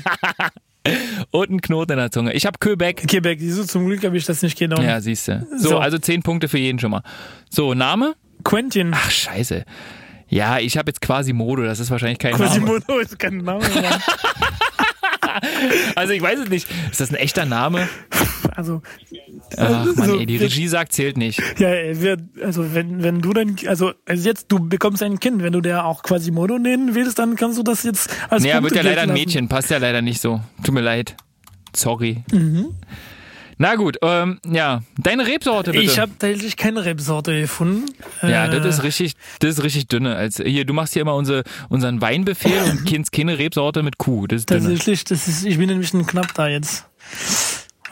Und ein Knoten in der Zunge. Ich hab Quebec. Quebec, du, zum Glück habe ich das nicht genommen. Ja, siehst du. So, So. also 10 Punkte für jeden schon mal. So, Name? Quentin. Ach, scheiße. Ja, ich habe jetzt Quasimodo, das ist wahrscheinlich kein Name. Quasimodo ist kein Name. Also ich weiß es nicht. Ist das ein echter Name? Also, Ach Mann, So, ey, die Regie sagt, zählt nicht. ja, also wenn, wenn du dann, also, also jetzt, du bekommst ein Kind, wenn du der auch Quasimodo nennen willst, dann kannst du das jetzt als Naja, Punkte wird ja leider ein. Mädchen, passt ja leider nicht so. Tut mir leid. Sorry. Mhm. Na gut, ähm, ja, deine Rebsorte bitte. Ich habe tatsächlich keine Rebsorte gefunden. ja, Äh, das ist richtig, das ist richtig dünne. Als hier, du machst hier immer unsere, unseren Weinbefehl und kennst keine Rebsorte mit Kuh. Das ist dünne. Tatsächlich, das ist, ich bin ein bisschen knapp da jetzt.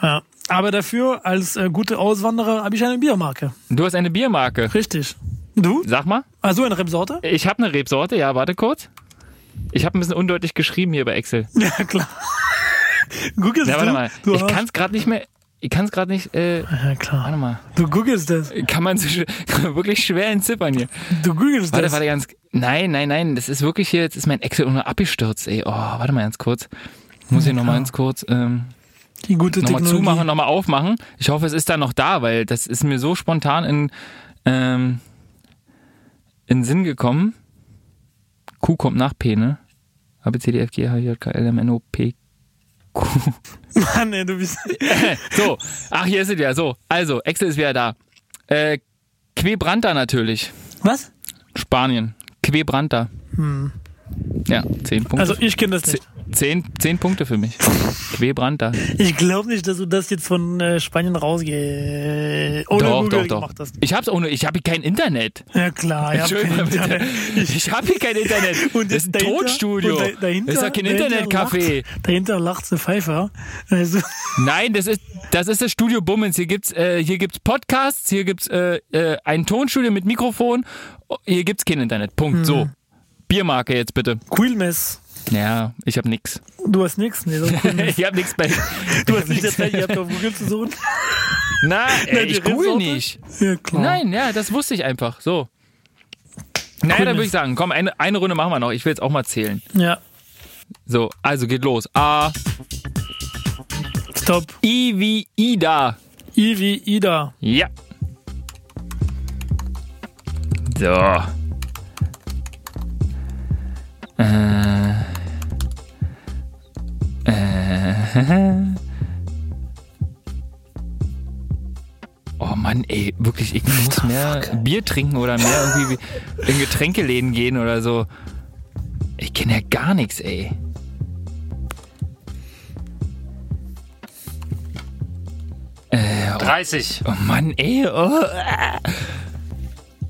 Ja. Aber dafür, als äh, gute Auswanderer, habe ich eine Biermarke. Du hast eine Biermarke. Richtig. Du? Sag mal, Also eine Rebsorte? ich habe eine Rebsorte. Ja, warte kurz. Ich habe ein bisschen undeutlich geschrieben hier bei Excel. Ja, klar. Googelst Ja, warte du? mal. du Ich kann es gerade nicht mehr. Ich kann es gerade nicht. Äh, Ja, klar. warte mal. Du googelst das. Kann man so kann man wirklich schwer entziffern hier. Du googelst Warte, das. warte ganz. Nein, nein, nein. Das ist wirklich hier. Jetzt ist mein Excel nur abgestürzt. Ey, oh, warte mal ganz kurz. Muss ich noch mal ganz kurz ähm, Die gute nochmal Technologie. zumachen, nochmal aufmachen. Ich hoffe, es ist da noch da, weil das ist mir so spontan in ähm, in Sinn gekommen. Q kommt nach P, ne? A, B, C, D, F, G, H, J, K, L, M, N, O, P, Mann, ey, du bist. So, ach, hier ist es ja. So, also, Excel ist wieder da. Äh, Quebranta natürlich. Was? Spanien. Quebranta. Ja, zehn Punkte. Also ich kenne das nicht. Zehn, zehn Punkte für mich. Quebranta. Ich glaube nicht, dass du das jetzt von äh, Spanien rausgehst. Ohne Doch, Google doch, doch. hast. Ich hab's ohne, ich habe hier kein Internet. Ja klar, ich hab kein. Internet. Ich habe hier kein Internet. Und das ist ein dahinter- Tonstudio. da- dahinter- das ist ja kein Internetcafé. Dahinter lacht der Pfeifer. Also, Nein, das ist, das ist das Studio Bummens. Hier gibt's, äh, hier gibt's Podcasts, hier gibt's äh, äh, ein Tonstudio mit Mikrofon. Hier gibt's kein Internet. Punkt. So. Biermarke jetzt bitte. Quilmes. Ja, ich hab nix. Du hast nichts, nee, ich hab nix bei. Du hast nicht nix. Zeit gehabt, auf Google zu suchen. Na, ich google nicht. Ja, klar. Nein, ja, das wusste ich einfach. So. Naja, dann würde ich sagen, komm, eine, eine Runde machen wir noch. Ich will jetzt auch mal zählen. Ja, So, also geht los. A, stopp. I wie Ida. I wie Ida. Ja. So. Äh. Oh Mann, ey, wirklich, ich muss mehr Bier trinken oder mehr irgendwie in Getränkeläden gehen oder so. Ich kenne ja gar nichts, ey. 30. Oh Mann, ey. Oh. ah.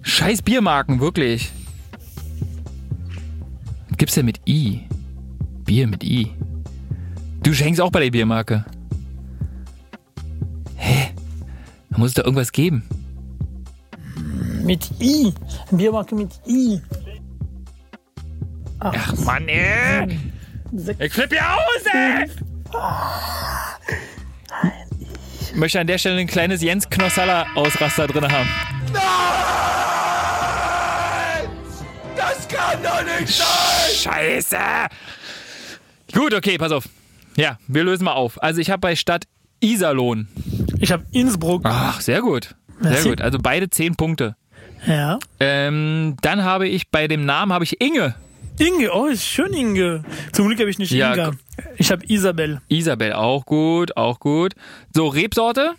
Scheiß Biermarken, wirklich. Was gibt's denn mit I? Bier mit I. Du schenkst auch bei der Biermarke. Hä? Da muss es da irgendwas geben. Mit I. Biermarke mit I. Ach Mann, ey. Ich flipp hier aus, ey. Ich möchte an der Stelle ein kleines Jens Knossalla Ausraster drin haben. doch nicht sein! Scheiße! Gut, okay, pass auf. Ja, wir lösen mal auf. Also ich habe bei Stadt Iserlohn. Ich habe Innsbruck. Ach, sehr gut. Sehr Merci. gut. Also beide zehn Punkte. Ja. Ähm, dann habe ich bei dem Namen habe ich Inge. Inge, oh, ist schön Inge. Zum Glück habe ich nicht Ja, Inga. Ich habe Isabel. Isabel, auch gut, auch gut. So, Rebsorte?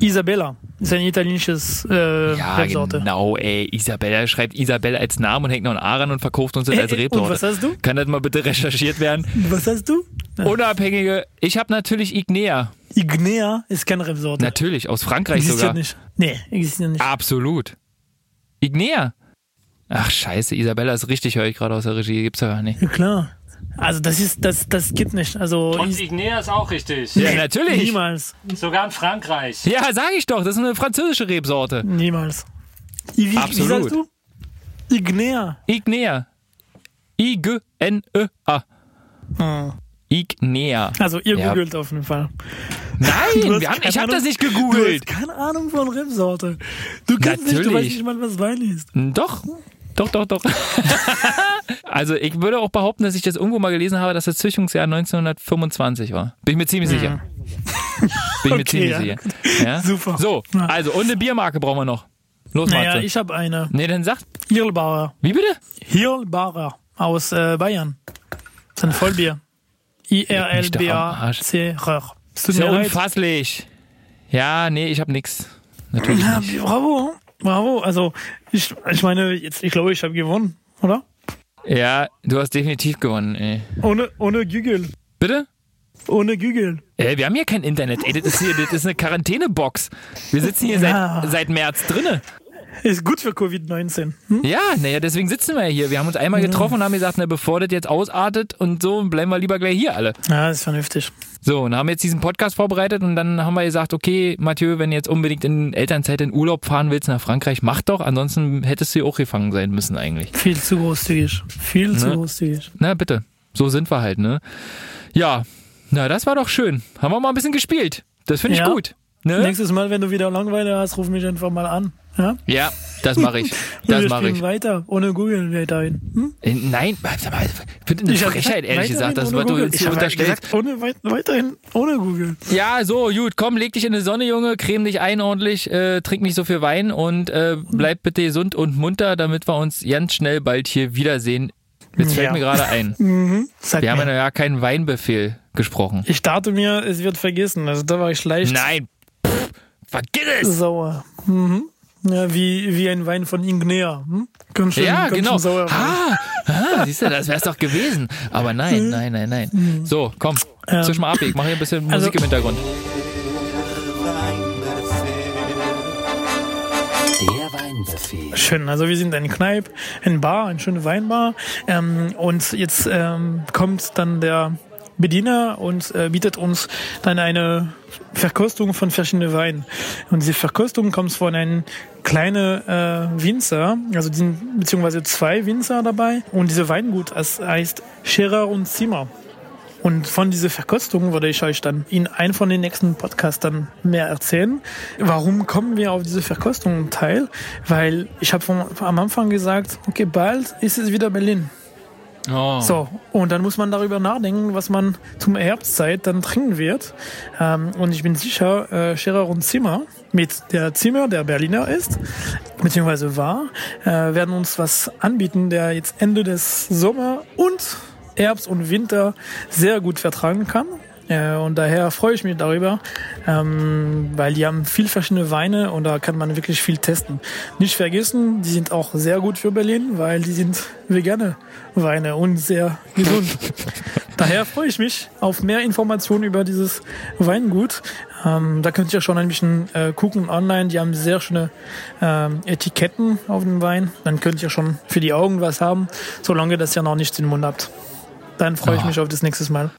Isabella. Ist ein italienisches äh, Ja, Rebsorte. genau, ey. Isabel, er schreibt Isabel als Namen und hängt noch ein A ran und verkauft uns das Äh, als äh, und Rebsorte. was hast du? Kann das mal bitte recherchiert werden? Was hast du? Unabhängige, ich habe natürlich Ignea. Ignea ist keine Rebsorte. Natürlich, aus Frankreich Existiert sogar. nicht. Nee, existiert nicht. Absolut. Ignea. Ach scheiße, Isabella ist richtig, höre ich gerade aus der Regie. Gibt's ja gar nicht. Ja, klar. Also das ist, das, das geht nicht. Also Und Ignea ist auch richtig. Ja, natürlich. niemals. Sogar in Frankreich. Ja, sag ich doch, das ist eine französische Rebsorte. Niemals. I, wie, wie Absolut. sagst du? Ignea. Ignea. I-G-N-E-A. Hm. Ignea. Also ihr Ja. googelt auf jeden Fall. Nein, Du haben, ich habe das nicht Du gegoogelt. hast keine Ahnung von Rebsorte. Du kannst nicht, du weißt Natürlich. nicht mal, was Wein ist. Doch. Doch, doch, doch. also ich würde auch behaupten, dass ich das irgendwo mal gelesen habe, dass das Züchtungsjahr 1925 war. Bin ich mir ziemlich sicher. Bin ich mir Okay, ziemlich ja, sicher. Ja? Super. So, also und eine Biermarke brauchen wir noch. Los, Naja, Matze. ich habe eine. Nee, dann sag. Hirlbauer. Wie bitte? Hirlbauer aus äh, Bayern. Das ist ein Vollbier. I-R-L-B-A-C-R. Ist ja mir unfasslich. Ja, nee, ich habe nix. Natürlich Ja, nicht. bravo. Bravo. Also, ich, ich meine, jetzt, ich glaube, ich habe gewonnen, oder? Ja, du hast definitiv gewonnen, ey. Ohne, ohne Gügel. Bitte? Ohne Gügel. Ey, wir haben hier kein Internet, ey. Das ist hier, das ist eine Quarantänebox. Wir sitzen hier Ja. seit, seit März drinne. Ist gut für Covid-19. Hm? Ja, naja, deswegen sitzen wir ja hier. Wir haben uns einmal getroffen und haben gesagt, na, bevor das jetzt ausartet und so, bleiben wir lieber gleich hier alle. Ja, ist vernünftig. So, und haben jetzt diesen Podcast vorbereitet und dann haben wir gesagt, okay, Mathieu, wenn du jetzt unbedingt in Elternzeit in Urlaub fahren willst nach Frankreich, mach doch, ansonsten hättest du ja auch gefangen sein müssen eigentlich. Viel zu großzügig. Viel zu Ne? großzügig. Na, bitte. So sind wir halt, ne? Ja, na, das war doch schön. Haben wir mal ein bisschen gespielt. Das finde ich Ja. gut. Ne? Nächstes Mal, wenn du wieder Langeweile hast, ruf mich einfach mal an. Ja? Ja, das mache ich. Das mache ich. weiter, ohne Google weiterhin. Hm? Äh, Nein, ich finde eine hab Frechheit, ehrlich gesagt, das, was du Ich hier unterstellst. Ohne, weit, weiterhin ohne Google. Ja, so, gut, komm, leg dich in die Sonne, Junge, creme dich ein ordentlich, äh, trink nicht so viel Wein und äh, bleib bitte gesund und munter, damit wir uns ganz schnell bald hier wiedersehen. Jetzt fällt Ja. mir gerade ein. Sag Wir haben mir. ja keinen Weinbefehl gesprochen. Ich dachte mir, es wird vergessen. Also da war ich leicht Nein, vergiss es! sauer. Mhm. Ja, wie, wie ein Wein von Ignea. Hm? Ganz schön, Ja, ganz genau. schön sauer. Ah, ah, siehst du, das wär's doch gewesen. Aber nein, nein, nein, nein. So, komm, Ähm, zwisch mal ab, ich mache hier ein bisschen Musik also- im Hintergrund. Der Weinbefehl. Schön, also wir sind eine Kneipe, ein Bar, eine schöne Weinbar. Ähm, und jetzt ähm, kommt dann der Bediener und äh, bietet uns dann eine Verkostung von verschiedenen Weinen. Und diese Verkostung kommt von einem kleinen äh, Winzer, also sind beziehungsweise zwei Winzer dabei. Und diese Weingut das heißt Scherer und Zimmer. Und von dieser Verkostung würde ich euch dann in einem von den nächsten Podcasts dann mehr erzählen. Warum kommen wir auf diese Verkostung teil? Weil ich habe am Anfang gesagt, okay, bald ist es wieder Berlin. Oh. So, und dann muss man darüber nachdenken, was man zum Herbstzeit dann trinken wird. Ähm, und ich bin sicher, äh, Scherer und Zimmer mit der Zimmer, der Berliner ist, beziehungsweise war, äh, werden uns was anbieten, der jetzt Ende des Sommer und Herbst und Winter sehr gut vertragen kann. Äh, und daher freue ich mich darüber, ähm, weil die haben viel verschiedene Weine und da kann man wirklich viel testen. Nicht vergessen, die sind auch sehr gut für Berlin, weil die sind vegane Weine und sehr gesund. daher freue ich mich auf mehr Informationen über dieses Weingut. Ähm, da könnt ihr schon ein bisschen äh, gucken online. Die haben sehr schöne ähm, Etiketten auf dem Wein. Dann könnt ihr schon für die Augen was haben, solange das ihr noch nicht im Mund habt. Dann freue ich Ah. mich auf das nächste Mal.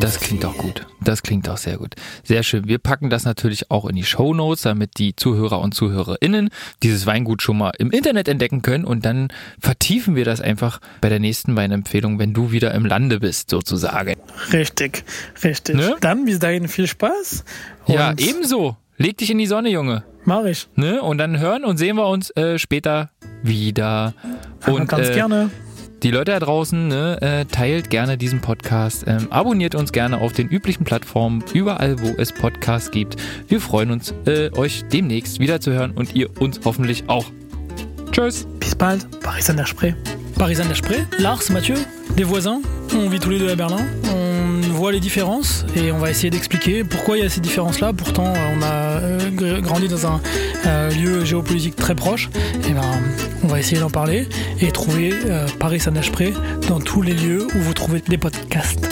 Das klingt auch gut. Das klingt auch sehr gut. Sehr schön. Wir packen das natürlich auch in die Show Notes, damit die Zuhörer und ZuhörerInnen dieses Weingut schon mal im Internet entdecken können und dann vertiefen wir das einfach bei der nächsten Weinempfehlung, wenn du wieder im Lande bist, sozusagen. Richtig, richtig. Ne? Dann bis dahin viel Spaß. Ja, ebenso. leg dich in die Sonne, Junge. Mach ich. Ne? Und dann hören und sehen wir uns äh, später wieder. Und ganz äh, gerne. Die Leute da draußen, ne, äh, teilt gerne diesen Podcast, ähm, abonniert uns gerne auf den üblichen Plattformen, überall, wo es Podcasts gibt. Wir freuen uns, äh, euch demnächst wieder zu hören und ihr uns hoffentlich auch. Tschüss. Bis bald. Paris Saint-Desprez. Paris Saint-Desprez. Lars, Mathieu, des voisins. On vit tous les deux à Berlin. On voit les différences et on va essayer d'expliquer pourquoi il y a ces différences-là. Pourtant, on a euh, gr- grandi dans un euh, lieu géopolitique très proche. Et ben, on va essayer d'en parler et trouver euh, Paris Saint-Desprez dans tous les lieux où vous trouvez des podcasts.